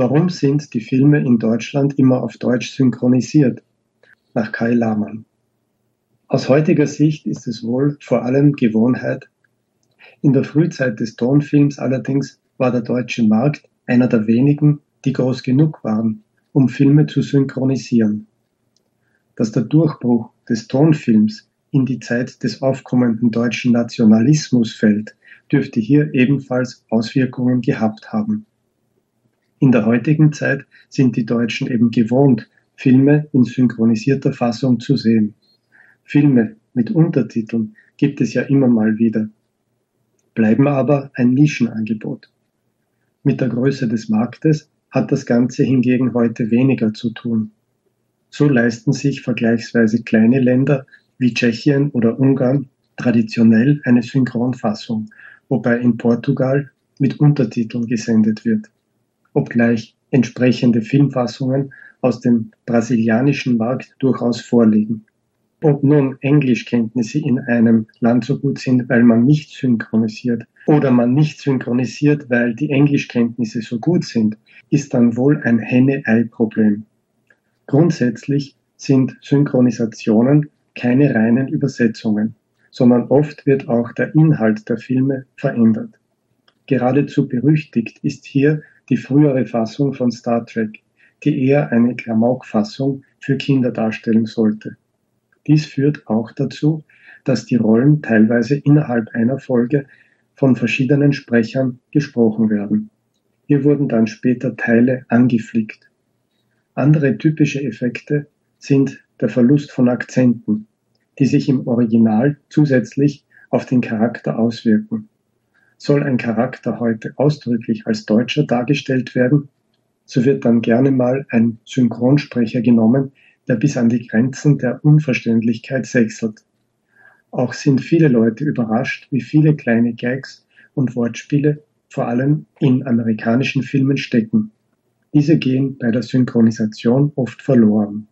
Warum sind die Filme in Deutschland immer auf Deutsch synchronisiert? Nach Kai Lahmann. Aus heutiger Sicht ist es wohl vor allem Gewohnheit. In der Frühzeit des Tonfilms allerdings war der deutsche Markt einer der wenigen, die groß genug waren, um Filme zu synchronisieren. Dass der Durchbruch des Tonfilms in die Zeit des aufkommenden deutschen Nationalismus fällt, dürfte hier ebenfalls Auswirkungen gehabt haben. In der heutigen Zeit sind die Deutschen eben gewohnt, Filme in synchronisierter Fassung zu sehen. Filme mit Untertiteln gibt es ja immer mal wieder, bleiben aber ein Nischenangebot. Mit der Größe des Marktes hat das Ganze hingegen heute weniger zu tun. So leisten sich vergleichsweise kleine Länder wie Tschechien oder Ungarn traditionell eine Synchronfassung, wobei in Portugal mit Untertiteln gesendet wird obgleich entsprechende Filmfassungen aus dem brasilianischen Markt durchaus vorliegen. Ob nun Englischkenntnisse in einem Land so gut sind, weil man nicht synchronisiert, oder man nicht synchronisiert, weil die Englischkenntnisse so gut sind, ist dann wohl ein Henne-Ei-Problem. Grundsätzlich sind Synchronisationen keine reinen Übersetzungen, sondern oft wird auch der Inhalt der Filme verändert. Geradezu berüchtigt ist hier die frühere Fassung von Star Trek, die eher eine Klamauk-Fassung für Kinder darstellen sollte. Dies führt auch dazu, dass die Rollen teilweise innerhalb einer Folge von verschiedenen Sprechern gesprochen werden. Hier wurden dann später Teile angeflickt. Andere typische Effekte sind der Verlust von Akzenten, die sich im Original zusätzlich auf den Charakter auswirken. Soll ein Charakter heute ausdrücklich als Deutscher dargestellt werden, so wird dann gerne mal ein Synchronsprecher genommen, der bis an die Grenzen der Unverständlichkeit sechselt. Auch sind viele Leute überrascht, wie viele kleine Gags und Wortspiele vor allem in amerikanischen Filmen stecken. Diese gehen bei der Synchronisation oft verloren.